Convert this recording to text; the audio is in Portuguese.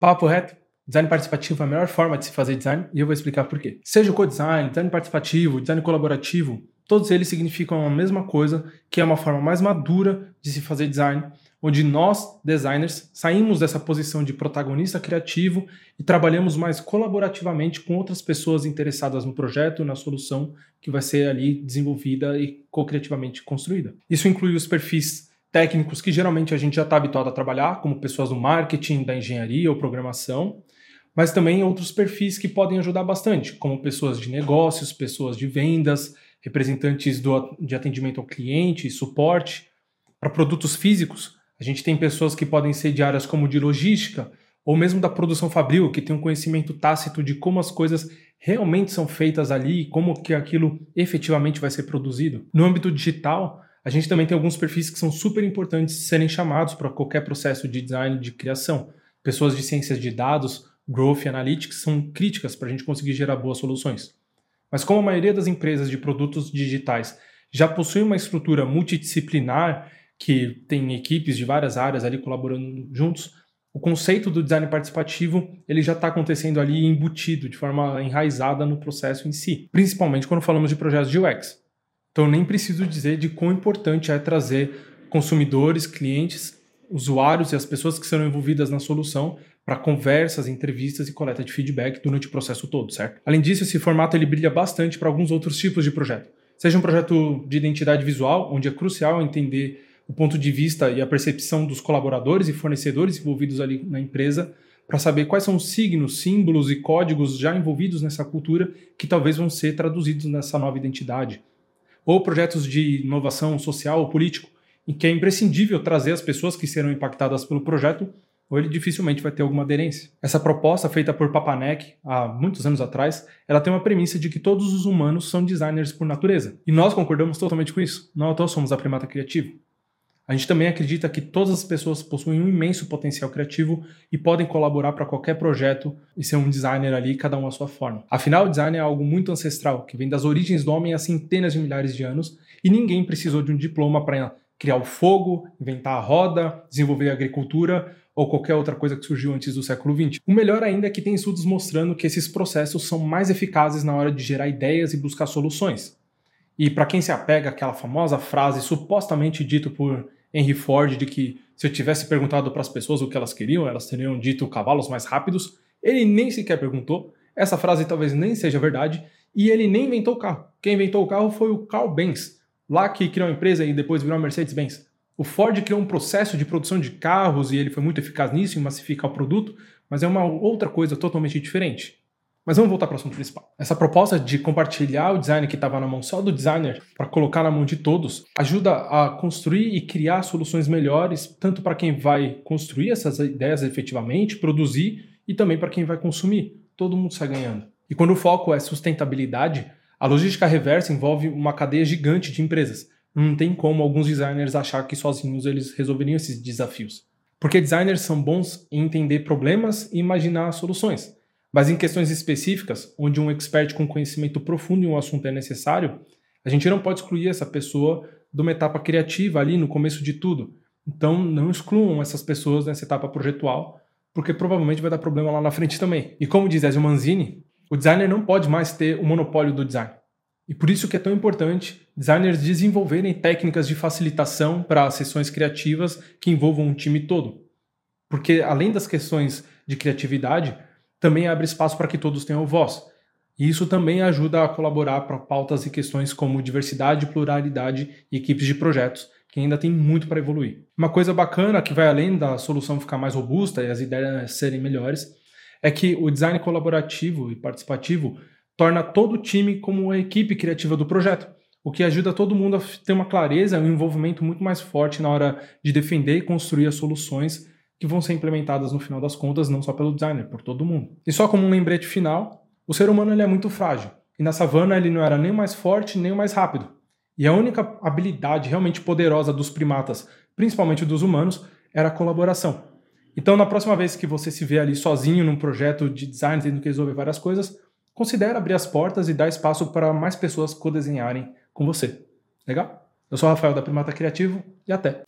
Papo reto, design participativo é a melhor forma de se fazer design e eu vou explicar por quê. Seja o co-design, design participativo, design colaborativo, todos eles significam a mesma coisa, que é uma forma mais madura de se fazer design, onde nós, designers, saímos dessa posição de protagonista criativo e trabalhamos mais colaborativamente com outras pessoas interessadas no projeto, na solução que vai ser ali desenvolvida e co-criativamente construída. Isso inclui os perfis técnicos que geralmente a gente já está habituado a trabalhar, como pessoas do marketing, da engenharia ou programação, mas também outros perfis que podem ajudar bastante, como pessoas de negócios, pessoas de vendas, representantes do, de atendimento ao cliente, suporte. Para produtos físicos, a gente tem pessoas que podem ser de áreas como de logística, ou mesmo da produção fabril, que tem um conhecimento tácito de como as coisas realmente são feitas ali e como que aquilo efetivamente vai ser produzido. No âmbito digital, a gente também tem alguns perfis que são super importantes de serem chamados para qualquer processo de design de criação. Pessoas de ciências de dados, growth analytics são críticas para a gente conseguir gerar boas soluções. Mas como a maioria das empresas de produtos digitais já possui uma estrutura multidisciplinar que tem equipes de várias áreas ali colaborando juntos, o conceito do design participativo ele já está acontecendo ali embutido de forma enraizada no processo em si, principalmente quando falamos de projetos de UX. Então, nem preciso dizer de quão importante é trazer consumidores, clientes, usuários e as pessoas que serão envolvidas na solução para conversas, entrevistas e coleta de feedback durante o processo todo, certo? Além disso, esse formato ele brilha bastante para alguns outros tipos de projeto. Seja um projeto de identidade visual, onde é crucial entender o ponto de vista e a percepção dos colaboradores e fornecedores envolvidos ali na empresa, para saber quais são os signos, símbolos e códigos já envolvidos nessa cultura que talvez vão ser traduzidos nessa nova identidade ou projetos de inovação social ou político, em que é imprescindível trazer as pessoas que serão impactadas pelo projeto, ou ele dificilmente vai ter alguma aderência. Essa proposta, feita por Papanek há muitos anos atrás, ela tem uma premissa de que todos os humanos são designers por natureza. E nós concordamos totalmente com isso. Não todos somos a primata criativa. A gente também acredita que todas as pessoas possuem um imenso potencial criativo e podem colaborar para qualquer projeto e ser um designer ali, cada um à sua forma. Afinal, o design é algo muito ancestral, que vem das origens do homem há centenas de milhares de anos e ninguém precisou de um diploma para criar o fogo, inventar a roda, desenvolver a agricultura ou qualquer outra coisa que surgiu antes do século XX. O melhor ainda é que tem estudos mostrando que esses processos são mais eficazes na hora de gerar ideias e buscar soluções. E para quem se apega àquela famosa frase supostamente dita por Henry Ford de que se eu tivesse perguntado para as pessoas o que elas queriam, elas teriam dito cavalos mais rápidos. Ele nem sequer perguntou. Essa frase talvez nem seja verdade. E ele nem inventou o carro. Quem inventou o carro foi o Carl Benz, lá que criou a empresa e depois virou a Mercedes-Benz. O Ford criou um processo de produção de carros e ele foi muito eficaz nisso em massificar o produto, mas é uma outra coisa totalmente diferente. Mas vamos voltar para o assunto principal. Essa proposta de compartilhar o design que estava na mão só do designer para colocar na mão de todos ajuda a construir e criar soluções melhores, tanto para quem vai construir essas ideias efetivamente, produzir, e também para quem vai consumir. Todo mundo sai ganhando. E quando o foco é sustentabilidade, a logística reversa envolve uma cadeia gigante de empresas. Não tem como alguns designers achar que sozinhos eles resolveriam esses desafios. Porque designers são bons em entender problemas e imaginar soluções. Mas em questões específicas, onde um expert com conhecimento profundo em um assunto é necessário, a gente não pode excluir essa pessoa de uma etapa criativa ali no começo de tudo. Então, não excluam essas pessoas nessa etapa projetual, porque provavelmente vai dar problema lá na frente também. E como diz Ezio Manzini, o designer não pode mais ter o monopólio do design. E por isso que é tão importante designers desenvolverem técnicas de facilitação para sessões criativas que envolvam um time todo. Porque além das questões de criatividade, também abre espaço para que todos tenham voz. E isso também ajuda a colaborar para pautas e questões como diversidade, pluralidade e equipes de projetos, que ainda tem muito para evoluir. Uma coisa bacana que vai além da solução ficar mais robusta e as ideias serem melhores é que o design colaborativo e participativo torna todo o time como uma equipe criativa do projeto, o que ajuda todo mundo a ter uma clareza e um envolvimento muito mais forte na hora de defender e construir as soluções que vão ser implementadas no final das contas, não só pelo designer, por todo mundo. E só como um lembrete final, o ser humano ele é muito frágil. E na savana ele não era nem mais forte, nem mais rápido. E a única habilidade realmente poderosa dos primatas, principalmente dos humanos, era a colaboração. Então, na próxima vez que você se vê ali sozinho num projeto de design, tendo que resolver várias coisas, considere abrir as portas e dar espaço para mais pessoas co-desenharem com você. Legal? Eu sou o Rafael da Primata Criativo e até!